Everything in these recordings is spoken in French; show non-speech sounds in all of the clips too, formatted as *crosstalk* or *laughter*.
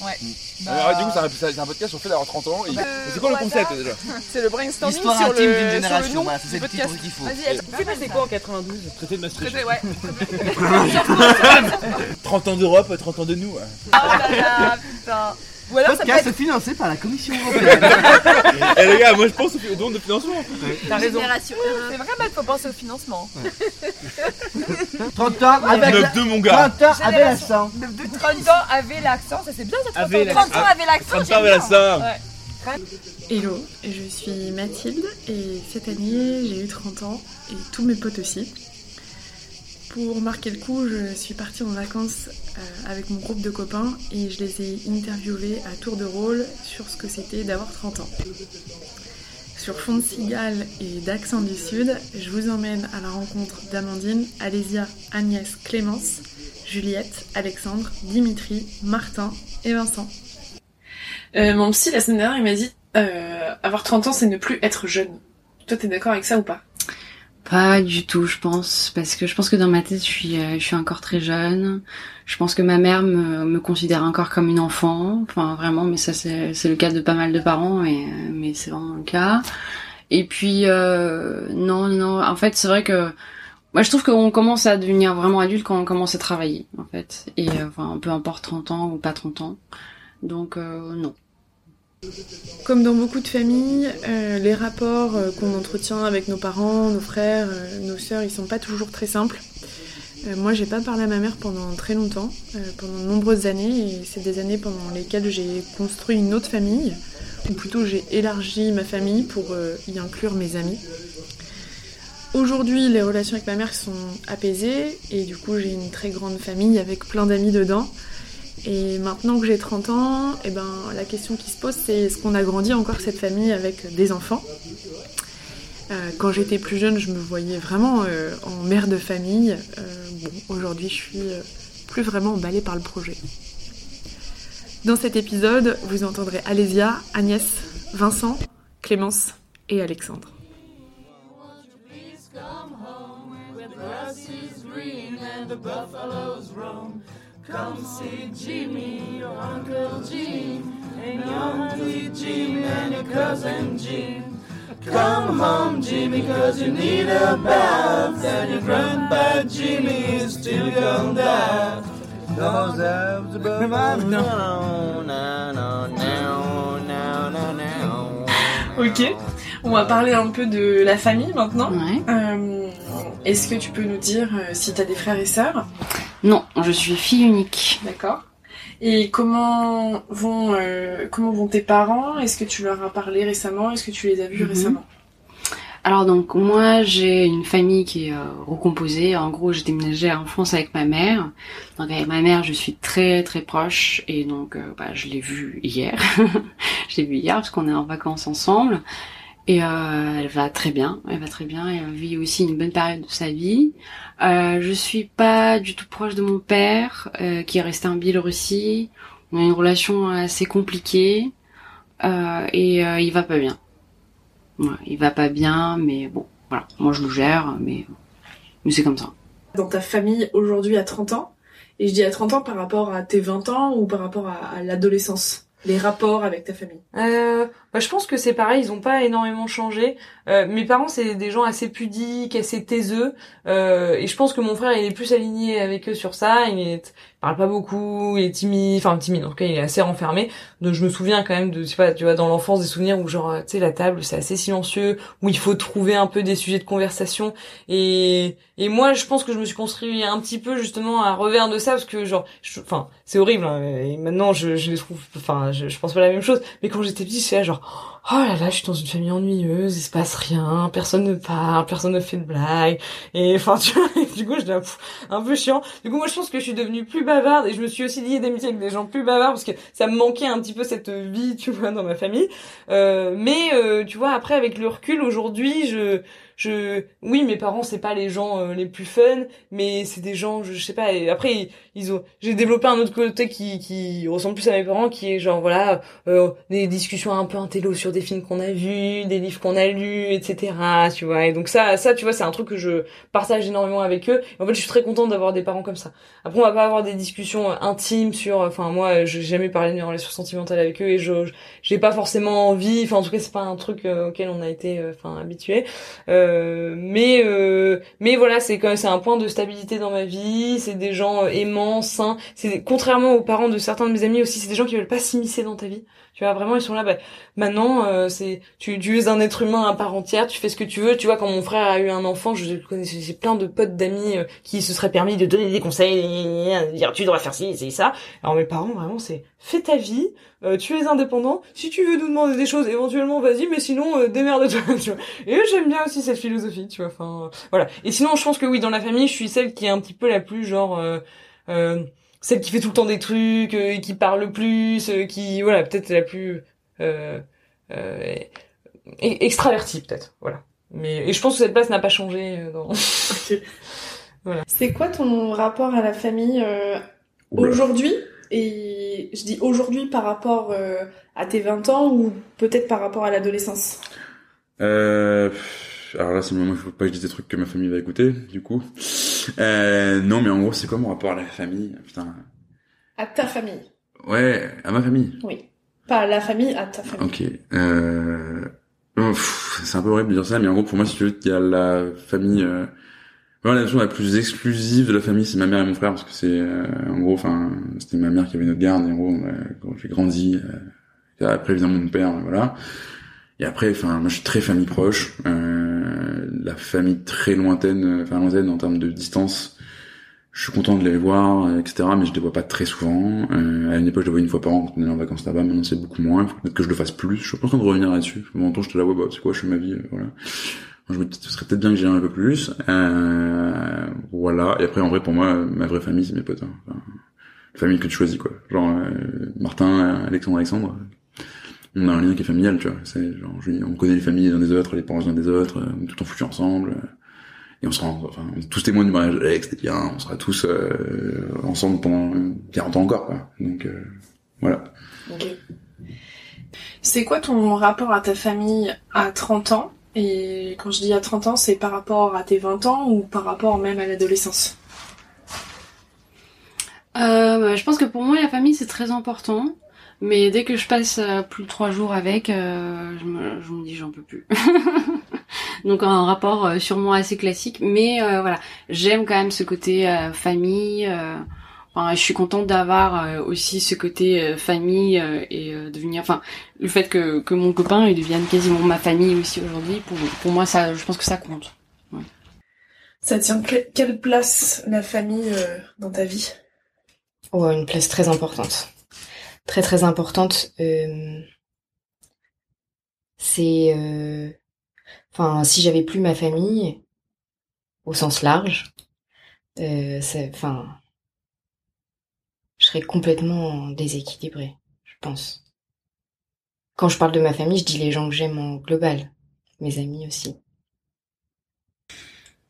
Ouais. Bah, Alors, du coup, c'est un, c'est un podcast sur le fait d'avoir 30 ans. Et... Bah, c'est quoi le concept déjà? C'est le brainstorming Histoire sur intime le, d'une sur le génération, voilà, c'est cette petite qu'il faut. Vas-y, elle- Tu passé quoi en 92 Traité de Maastricht. Traité, ouais. *laughs* 30 *laughs* ans d'Europe, 30 ans de nous. Oh là là, putain. Ou alors ça peut Podcast être financé par la Commission *laughs* européenne. Eh les gars, moi je pense au don de financement. T'as raison. Génération C'est vrai, mais faut penser au financement. 30 *laughs* ans avec la... 9-2 mon gars. 30 ans avec l'accent. De, de 30 ans avait l'accent, ça c'est bien ça 30 Avait ans. l'accent. 30 ans avait l'accent. 30 j'aime ans avec bien. l'accent. Ouais. Hello, je suis Mathilde et cette année j'ai eu 30 ans et tous mes potes aussi. Pour marquer le coup, je suis partie en vacances euh, avec mon groupe de copains et je les ai interviewés à tour de rôle sur ce que c'était d'avoir 30 ans. Sur fond de cigale et d'accent du sud, je vous emmène à la rencontre d'Amandine, Alésia, Agnès, Clémence, Juliette, Alexandre, Dimitri, Martin et Vincent. Euh, mon psy, la semaine dernière, il m'a dit euh, avoir 30 ans, c'est ne plus être jeune. Toi, t'es d'accord avec ça ou pas? Pas du tout, je pense, parce que je pense que dans ma tête, je suis, euh, je suis encore très jeune. Je pense que ma mère me, me considère encore comme une enfant, enfin vraiment, mais ça c'est, le cas de pas mal de parents, et, euh, mais c'est vraiment le cas. Et puis euh, non, non, en fait, c'est vrai que moi je trouve qu'on commence à devenir vraiment adulte quand on commence à travailler, en fait, et euh, enfin peu importe 30 ans ou pas 30 ans. Donc euh, non. Comme dans beaucoup de familles, euh, les rapports euh, qu'on entretient avec nos parents, nos frères, euh, nos sœurs, ils sont pas toujours très simples. Moi, j'ai pas parlé à ma mère pendant très longtemps, pendant de nombreuses années, et c'est des années pendant lesquelles j'ai construit une autre famille, ou plutôt j'ai élargi ma famille pour y inclure mes amis. Aujourd'hui, les relations avec ma mère sont apaisées, et du coup, j'ai une très grande famille avec plein d'amis dedans. Et maintenant que j'ai 30 ans, eh ben, la question qui se pose, c'est est-ce qu'on a grandi encore cette famille avec des enfants? Euh, Quand j'étais plus jeune, je me voyais vraiment euh, en mère de famille. Euh, bon, aujourd'hui, je suis plus vraiment emballée par le projet. Dans cet épisode, vous entendrez Alésia, Agnès, Vincent, Clémence et Alexandre. Come see Jimmy, your Uncle Jim, and your Auntie Jim, and your cousin Jim. Come home, Jimmy, cause you need a bath, and your grandpa Jimmy is still gone daft. Those abs above no, no, no, no, no, no, no. Ok. On va parler un peu de la famille maintenant. Ouais. Euh, Est-ce que tu peux nous dire euh, si t'as des frères et sœurs? Non, je suis fille unique. D'accord. Et comment vont euh, comment vont tes parents? Est-ce que tu leur as parlé récemment? Est-ce que tu les as vus Mhm. récemment? Alors donc moi j'ai une famille qui est euh, recomposée. En gros j'ai déménagé en France avec ma mère. Donc avec ma mère je suis très très proche et donc euh, bah, je l'ai vue hier. *laughs* je l'ai vue hier parce qu'on est en vacances ensemble. Et euh, elle va très bien, elle va très bien, elle vit aussi une bonne période de sa vie. Euh, je suis pas du tout proche de mon père, euh, qui est resté en Biélorussie. On a une relation assez compliquée euh, et euh, il va pas bien. Ouais, il va pas bien, mais bon, voilà. Moi, je le gère, mais, mais c'est comme ça. Dans ta famille aujourd'hui à 30 ans Et je dis à 30 ans par rapport à tes 20 ans ou par rapport à, à l'adolescence? Les rapports avec ta famille? Euh, bah, je pense que c'est pareil, ils ont pas énormément changé. Euh, mes parents, c'est des gens assez pudiques, assez taiseux, euh, et je pense que mon frère, il est plus aligné avec eux sur ça. Il, est, il parle pas beaucoup, il est timide, enfin timide. En tout cas, il est assez renfermé. Donc je me souviens quand même de, je sais pas, tu vois, dans l'enfance des souvenirs où genre, tu sais, la table, c'est assez silencieux, où il faut trouver un peu des sujets de conversation. Et et moi, je pense que je me suis construit un petit peu justement à revers de ça parce que genre, je- enfin, c'est horrible. hein, et maintenant, je, je les trouve, enfin, je, je pense pas la même chose. Mais quand j'étais petite, j'étais là genre, oh là là, je suis dans une famille ennuyeuse, il se passe rien, personne ne parle, personne ne fait de blagues. Et enfin, tu vois, *laughs* du coup, je pff, un peu chiant. Du coup, moi, je pense que je suis devenue plus bavarde et je me suis aussi liée d'amitié avec des gens plus bavards parce que ça me manquait un petit peu cette vie, tu vois, dans ma famille. Euh, mais euh, tu vois, après, avec le recul, aujourd'hui, je je, oui, mes parents c'est pas les gens euh, les plus fun, mais c'est des gens, je, je sais pas. Et après, ils, ils ont, j'ai développé un autre côté qui qui ressemble plus à mes parents, qui est genre voilà, euh, des discussions un peu intello sur des films qu'on a vus, des livres qu'on a lus, etc. Tu vois. Et donc ça, ça, tu vois, c'est un truc que je partage énormément avec eux. En fait, je suis très contente d'avoir des parents comme ça. Après, on va pas avoir des discussions euh, intimes sur, enfin moi, j'ai jamais parlé de mes relations sentimentales avec eux et je, j'ai pas forcément envie. Enfin, en tout cas, c'est pas un truc euh, auquel on a été, euh, enfin, habitué. Euh, mais euh, mais voilà, c'est quand même c'est un point de stabilité dans ma vie. C'est des gens aimants, sains. C'est des- contrairement aux parents de certains de mes amis aussi, c'est des gens qui veulent pas s'immiscer dans ta vie. Tu vois, vraiment, ils sont là. Bah, maintenant, euh, c'est tu, tu es un être humain à part entière. Tu fais ce que tu veux. Tu vois, quand mon frère a eu un enfant, je connais j'ai plein de potes d'amis euh, qui se seraient permis de donner des conseils, dire tu devrais faire ci, c'est ça. Alors mes parents, vraiment, c'est fais ta vie. euh, tu es indépendant. Si tu veux nous demander des choses, éventuellement, vas-y. Mais sinon, démerde-toi. *laughs* Tu vois. Et j'aime bien aussi cette philosophie. Tu vois. Enfin, voilà. Et sinon, je pense que oui, dans la famille, je suis celle qui est un petit peu la plus genre. Celle qui fait tout le temps des trucs, euh, et qui parle le plus, euh, qui voilà peut-être la plus euh, euh, e- extravertie peut-être, voilà. Mais et je pense que cette place n'a pas changé euh, dans. *laughs* C'est quoi ton rapport à la famille euh, aujourd'hui? Et je dis aujourd'hui par rapport euh, à tes 20 ans ou peut-être par rapport à l'adolescence? Euh, alors là, c'est le moment où il faut pas que je dise des trucs que ma famille va écouter, du coup. Euh, non, mais en gros, c'est quoi mon rapport à la famille? Putain. À ta famille, Ouais, à ma famille. oui. Pas à la famille, à ta famille. Ok. Euh... oh, c'est un peu horrible de dire ça, mais en gros, pour moi, si tu veux, il y a la famille... Euh... Vraiment, la notion la plus exclusive de la famille, c'est ma mère et mon frère, parce que c'est... euh, en gros, enfin, c'était ma mère qui avait notre garde, et en gros, on a- quand j'ai grandi... Euh... Après, évidemment, mon père, voilà. Et après, enfin, moi, je suis très famille proche. Euh... La famille très lointaine, euh, enfin, lointaine en termes de distance... Je suis content de les voir, euh, etc. Mais je les vois pas très souvent. Euh, à une époque, je les voyais une fois par an quand on allait en vacances là-bas. Maintenant, c'est beaucoup moins. Peut-être que je le fasse plus. Je suis pas en train de revenir là-dessus. À un moment, j'étais là, ouais, bah, c'est quoi, je fais ma vie, euh, voilà. Moi, je me dis, ce serait peut-être bien que j'y aille un peu plus. Voilà. Et après, en vrai, pour moi, ma vraie famille, c'est mes potes. Hein. Enfin, la famille que tu choisis, quoi. Genre, Martin, Alexandre, Alexandre. On a un lien qui est familial, tu vois. C'est genre, je- on connaît les familles les uns des autres, les parents les uns des autres. euh, On est tout temps foutus ensemble. euh, et on sera, enfin, on est tous témoins du mariage d'Alex, c'était bien, on sera tous euh, ensemble pendant 40 ans encore, quoi. Donc, euh, voilà. C'est quoi ton rapport à ta famille à 30 ans? Et quand je dis à 30 ans, c'est par rapport à tes 20 ans ou par rapport même à l'adolescence? Euh, bah, je pense que pour moi, la famille, c'est très important. Mais dès que je passe euh, plus de trois jours avec, euh, je, me, je me dis j'en peux plus. *laughs* Donc un rapport euh, sûrement assez classique. Mais euh, voilà, j'aime quand même ce côté euh, famille. euh, enfin, je suis contente d'avoir euh, aussi ce côté euh, famille euh, et euh, devenir... Enfin, le fait que, que mon copain il devienne quasiment ma famille aussi aujourd'hui, pour, pour moi, ça, je pense que ça compte. Ça tient que- quelle place la famille euh, dans ta vie? Oh, une place très importante. Très très importante. Euh, c'est... euh, Enfin, si j'avais plus ma famille, au sens large, euh, enfin, je serais complètement déséquilibrée, je pense. Quand je parle de ma famille, je dis les gens que j'aime en global. Mes amis aussi.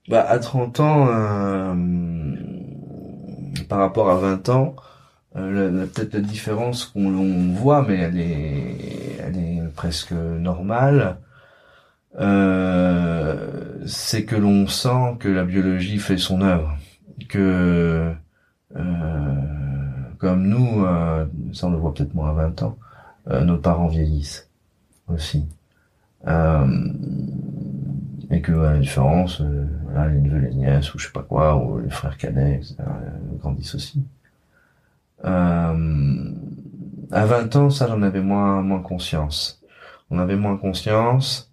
Bah, à 30 ans, euh, par rapport à 20 ans, la- la- peut-être la différence qu'on on voit, mais elle est, elle est presque normale, euh, c'est que l'on sent que la biologie fait son œuvre, que euh, comme nous, euh, ça on le voit peut-être moins à 20 ans, euh, nos parents vieillissent aussi. Euh, et que à la différence, euh, voilà, les neveux, les nièces, ou je sais pas quoi, ou les frères cadets, etc., euh, grandissent aussi. Euh, à 20 ans, ça, j'en avais moins, moins conscience. On avait moins conscience,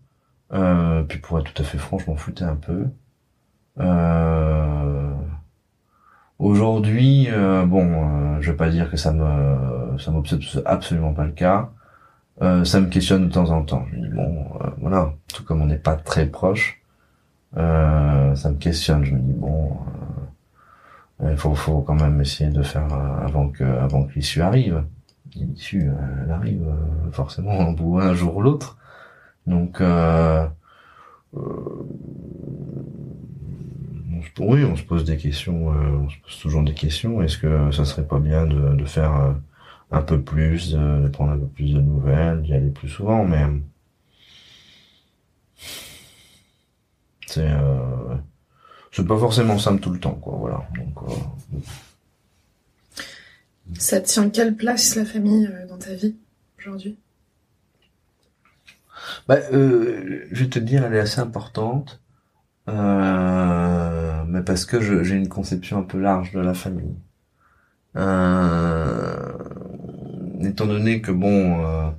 euh, puis pour être tout à fait franc, je m'en foutais un peu. Euh, aujourd'hui, euh, bon, je vais pas dire que ça me, ça m'obsède absolument pas le cas. Ça me questionne de temps en temps. Je me dis bon, voilà, tout comme on n'est pas très proche, ça me questionne. Je me dis bon, il faut, faut quand même essayer de faire euh, avant que, avant que l'issue arrive. L'issue, euh, elle arrive euh, forcément un jour ou l'autre. Donc, euh, on se- oui, on se pose des questions, euh, on se pose toujours des questions. Est-ce que ça serait pas bien de, de faire euh, un peu plus, de, de prendre un peu plus de nouvelles, d'y aller plus souvent, mais c'est euh, c'est pas forcément simple tout le temps, quoi. Voilà. Donc, euh, Ça tient quelle place la famille euh, dans ta vie aujourd'hui? Bah, euh, je vais te dire, elle est assez importante, euh, mais parce que j'ai une conception un peu large de la famille. Euh, étant donné que bon, euh,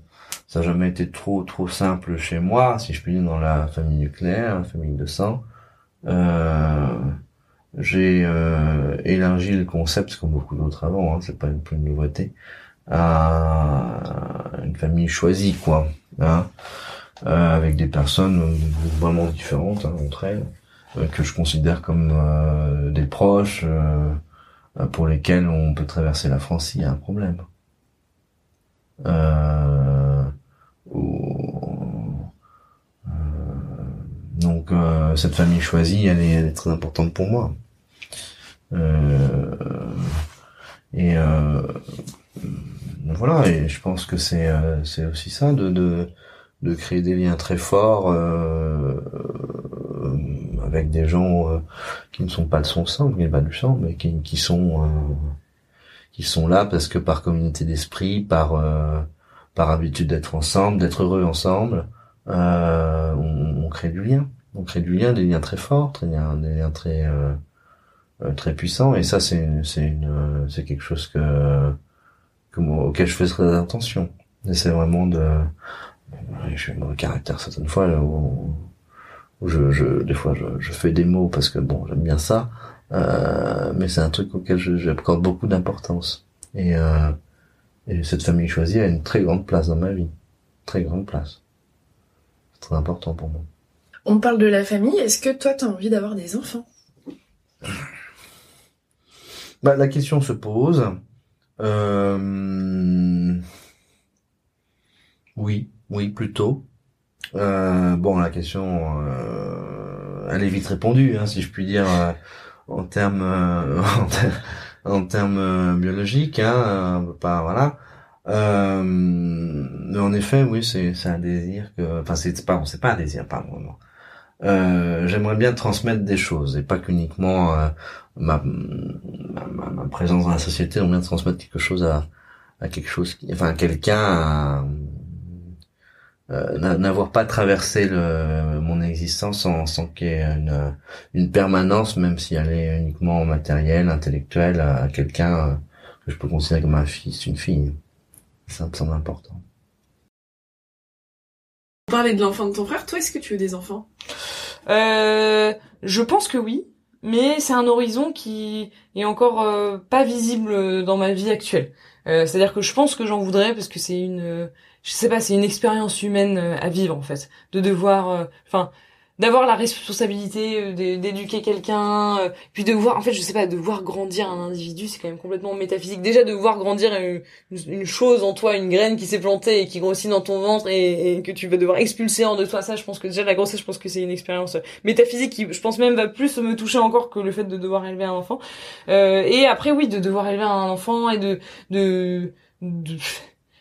ça n'a jamais été trop trop simple chez moi, si je puis dire, dans la famille nucléaire, la famille de sang. Euh, j'ai euh, élargi le concept, comme beaucoup d'autres avant, hein, c'est pas une, plus une nouveauté, à une famille choisie, quoi. Hein euh, avec des personnes vraiment différentes hein, entre elles, que je considère comme euh, des proches, euh, pour lesquels on peut traverser la France s'il y a un problème. Euh, ou- euh, donc euh, cette famille choisie, elle est, très importante pour moi. Euh, et euh, voilà, et je pense que c'est aussi ça de, créer des liens très forts avec des gens qui ne sont pas de son sang, qui n'est pas du sang, mais qui, sont là parce que par communauté d'esprit, par habitude d'être ensemble, d'être heureux ensemble, euh, on, on crée du lien. On crée du lien, des liens très forts, des liens, des liens très euh, euh, très puissants. Et ça, c'est c'est une euh, c'est quelque chose que, que auquel je fais très attention. J'essaie vraiment de un mauvais caractère certaines fois où, où je, je des fois je, je fais des mots parce que bon j'aime bien ça euh, mais c'est un truc auquel je- j'accorde beaucoup d'importance et, euh, et cette famille choisie a une très grande place dans ma vie très grande place c'est très important pour moi. On parle de la famille, est-ce que toi t'as envie d'avoir des enfants? Bah, la question se pose. Euh, oui oui plutôt. Euh, bon, la question, euh, elle est vite répondue, hein, si je puis dire, en termes, en ter- *laughs* en termes biologiques, hein, pas, voilà. Euh, en effet, oui, c'est, un désir que, enfin, c'est pas, c'est pas un désir, pardon. non. Euh, j'aimerais bien transmettre des choses et pas qu'uniquement euh, ma, ma, ma- présence dans la société, j'aimerais bien transmettre quelque chose à, à quelque chose, qui, enfin, quelqu'un, euh, n'a- n'avoir pas traversé le, mon existence sans, sans qu'il y ait une, une permanence, même si elle est uniquement matérielle, intellectuelle, à quelqu'un euh, que je peux considérer comme un fils, une fille. Ça me semble important. On parlait de l'enfant de ton frère, toi est-ce que tu veux des enfants? Euh, je pense que oui, mais c'est un horizon qui est encore euh, pas visible dans ma vie actuelle. Euh, C'est-à-dire que je pense que j'en voudrais parce que c'est une, euh, je sais pas, c'est une expérience humaine euh, à vivre en fait, de devoir, euh, enfin, d'avoir la responsabilité euh, d'é- d'éduquer quelqu'un, euh, puis de voir, en fait, je sais pas, de voir grandir un individu, c'est quand même complètement métaphysique. Déjà de voir grandir une, chose en toi, une graine qui s'est plantée et qui grossit dans ton ventre et, que tu vas devoir expulser en de toi. Ça, je pense que déjà la grossesse, je pense que c'est une expérience métaphysique qui, je pense même, va plus me toucher encore que le fait de devoir élever un enfant. Euh, et après, oui, de devoir élever un enfant et de, de, de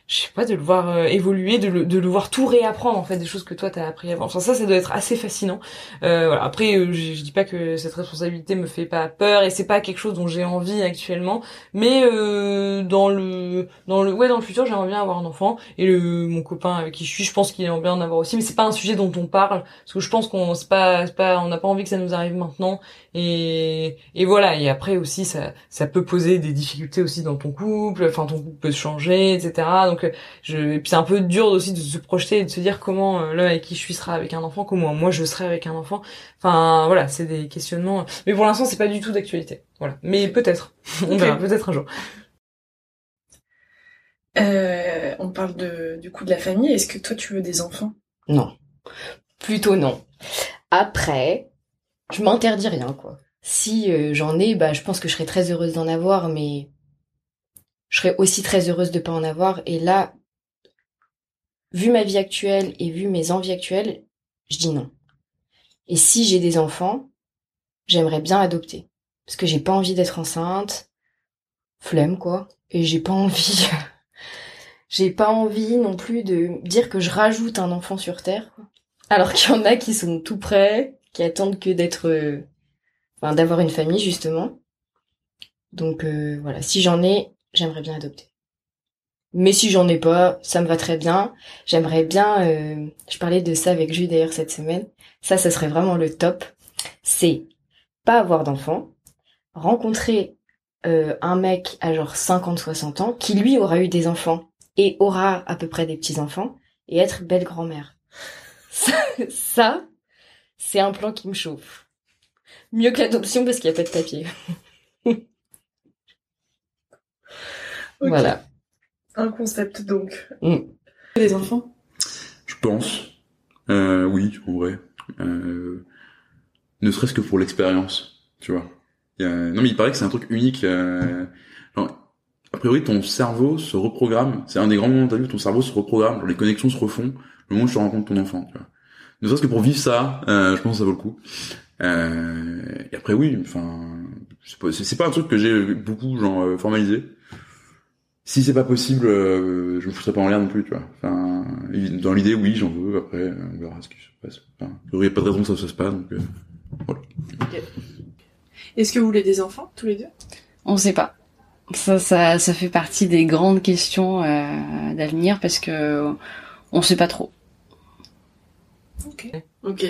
je sais pas, de le voir euh, évoluer, de le, de le voir tout réapprendre en fait des choses que toi t'as appris avant. Enfin, ça, ça doit être assez fascinant. Euh, voilà. Après, euh, je, je dis pas que cette responsabilité me fait pas peur et c'est pas quelque chose dont j'ai envie actuellement, mais euh, dans le, dans le, ouais, dans le futur, j'aimerais bien avoir un enfant et le, mon copain avec qui je suis, je pense qu'il aimerait bien en avoir aussi, mais c'est pas un sujet dont on parle parce que je pense qu'on, c'est pas, c'est pas, on n'a pas envie que ça nous arrive maintenant et, et voilà. Et après aussi, ça, ça peut poser des difficultés aussi dans ton couple. Enfin, ton couple peut se changer, etc. euh, je, et puis c'est un peu dur aussi de se projeter et de se dire comment euh, l'homme avec qui je suis sera avec un enfant, comment moi je serai avec un enfant. Enfin, voilà, c'est des questionnements. Mais pour l'instant, c'est pas du tout d'actualité. Voilà. Mais peut-être. *laughs* On verra. Peut-être un jour. Euh, On parle de, du coup de la famille, est-ce que toi tu veux des enfants? Non. Plutôt non. Après, je m'interdis rien, quoi. Si euh, j'en ai, bah, je pense que je serais très heureuse d'en avoir, mais je serais aussi très heureuse de pas en avoir. Et là, vu ma vie actuelle et vu mes envies actuelles, je dis non. Et si j'ai des enfants, j'aimerais bien adopter. Parce que j'ai pas envie d'être enceinte. Flemme, quoi. Et j'ai pas envie, *laughs* j'ai pas envie non plus de dire que je rajoute un enfant sur Terre. Alors qu'il y en a qui sont tout prêts, qui attendent que d'être, euh, enfin, d'avoir une famille, justement. Donc, euh, voilà. Si j'en ai, j'aimerais bien adopter. Mais si j'en ai pas, ça me va très bien. J'aimerais bien, euh, je parlais de ça avec Jules d'ailleurs cette semaine. Ça, ce serait vraiment le top. C'est pas avoir d'enfant, rencontrer euh, un mec à genre 50-60 ans qui lui aura eu des enfants et aura à peu près des petits-enfants et être belle grand-mère. Ça, ça, c'est un plan qui me chauffe. Mieux que l'adoption parce qu'il n'y a pas de papier. *laughs* Voilà. Un concept donc. Mm. Les enfants? Je pense. Euh, oui, en vrai. Euh, ne serait-ce que pour l'expérience, tu vois. Il y a... Non mais il paraît que c'est un truc unique. Euh... genre, a priori, ton cerveau se reprogramme. C'est un des grands moments de ta vie où ton cerveau se reprogramme. Genre, les connexions se refont le moment où tu rencontres ton enfant. Tu vois. Ne serait-ce que pour vivre ça, euh, je pense que ça vaut le coup. Euh... Et après, oui, enfin, c'est pas, c'est- pas un truc que j'ai beaucoup genre euh, formalisé. Si c'est pas possible, euh, je me foutrais pas en l'air non plus, tu vois. Enfin, dans l'idée, oui, j'en veux. Après, euh, on verra ce qui se passe. Enfin, il y a pas de raison que ça se fasse pas, donc euh, voilà. Est-ce que vous voulez des enfants, tous les deux? On sait pas. Ça, ça, ça fait partie des grandes questions euh, d'avenir parce que on sait pas trop. Ok. Ok.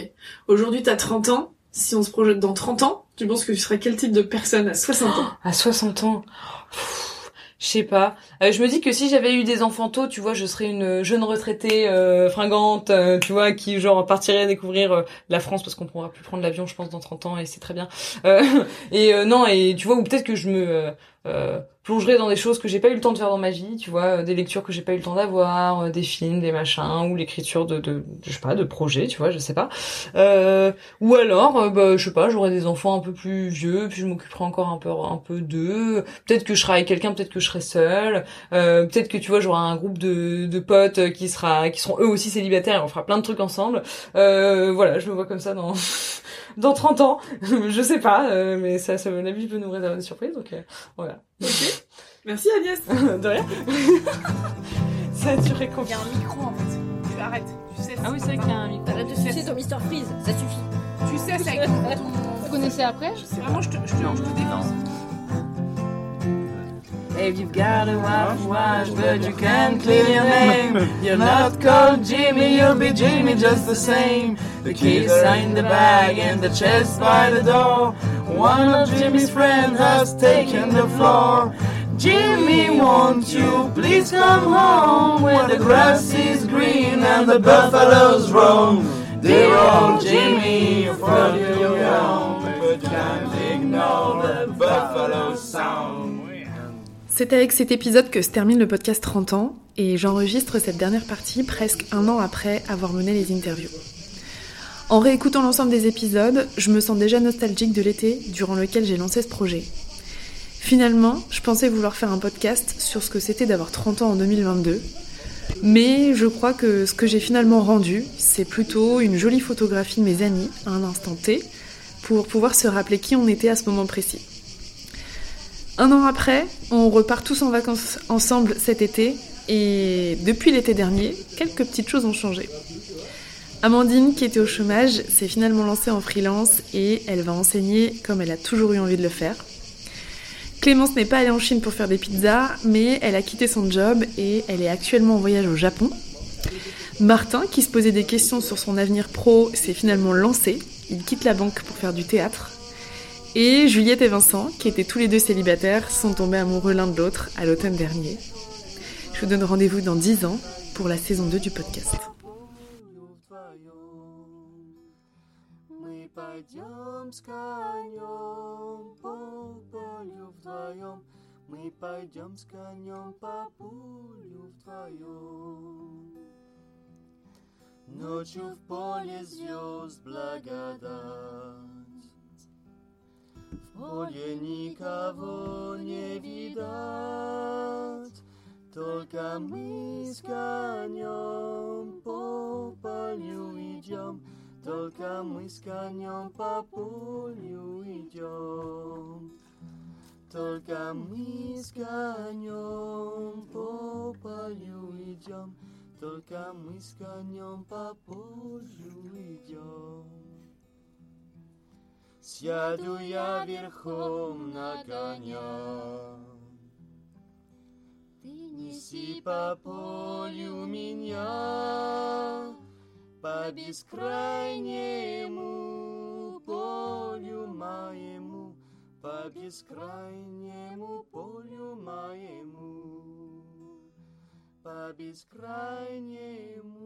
Aujourd'hui, t'as 30 ans. Si on se projette dans 30 ans, tu penses que tu serais quel type de personne à 60 ans? À 60 ans? Je sais pas. Euh, je me dis que si j'avais eu des enfants tôt, tu vois, je serais une jeune retraitée euh, fringante, euh, tu vois, qui genre partirait découvrir euh, la France parce qu'on pourra plus prendre l'avion, je pense, dans 30 ans et c'est très bien. Euh, *laughs* et euh, non, et tu vois, ou peut-être que je me plongerais dans des choses que j'ai pas eu le temps de faire dans ma vie, tu vois, des lectures que j'ai pas eu le temps d'avoir, des films, des machins, ou l'écriture de, de, je sais pas, de projets, tu vois, je sais pas. Ou alors, bah, je sais pas, j'aurais des enfants un peu plus vieux, puis je m'occuperai encore un peu, un peu d'eux. Peut-être que je serai avec quelqu'un, peut-être que je serai seule. Euh, peut-être que tu vois, j'aurai un groupe de, de potes qui sera, qui seront eux aussi célibataires. et On fera plein de trucs ensemble. Euh, voilà, je me vois comme ça dans *laughs* dans 30 ans. *laughs* je sais pas, euh, mais ça, ça, la vie peut nous réserver des surprises. Donc euh, voilà. Merci Agnès. *laughs* de rien. ça a duré Il y combien a un micro en fait. Tu arrêtes. Tu sais. Ah oui, c'est vrai qu'il y a un micro. Arrête de sucer ton Mr Freeze, ça suffit. Tu sais, c'est avec ton. Vous connaissez après? Vraiment, je te, je te, je te défense. If you've got a wife, wash, but you can't clear your name. You're not called Jimmy, you'll be Jimmy just the same. The keys are in the bag and the chest by the door. One of Jimmy's friends has taken the floor. Jimmy, won't you please come home where the grass is green and the buffaloes roam? Dear old Jimmy, got your home, but can't ignore the buffalo sound. C'est avec cet épisode que se termine le podcast 30 ans et j'enregistre cette dernière partie presque un an après avoir mené les interviews. En réécoutant l'ensemble des épisodes, je me sens déjà nostalgique de l'été durant lequel j'ai lancé ce projet. Finalement, je pensais vouloir faire un podcast sur ce que c'était d'avoir 30 ans en 2022, mais je crois que ce que j'ai finalement rendu, c'est plutôt une jolie photographie de mes amis à un instant T pour pouvoir se rappeler qui on était à ce moment précis. Un an après, on repart tous en vacances ensemble cet été et depuis l'été dernier, quelques petites choses ont changé. Amandine, qui était au chômage, s'est finalement lancée en freelance et elle va enseigner comme elle a toujours eu envie de le faire. Clémence n'est pas allée en Chine pour faire des pizzas, mais elle a quitté son job et elle est actuellement en voyage au Japon. Martin, qui se posait des questions sur son avenir pro, s'est finalement lancé. Il quitte la banque pour faire du théâtre. Et Juliette et Vincent, qui étaient tous les deux célibataires, sont tombés amoureux l'un de l'autre à l'automne dernier. Je vous donne rendez-vous dans 10 ans pour la saison 2 du podcast. Мы пойдем с конем по полю вдвоем. Мы пойдем с конем по полю вдвоем. Ночью в поле звезд благодать. В поле никого не видать. Только мы с конем по полю идем. Только мы с конем по полю идем. Только мы с конем по полю идем. Только мы с конем по полю идем. Сяду я верхом на коня. Ты неси по полю меня, по бескрайнему полю моему, по бескрайнему полю моему, по бескрайнему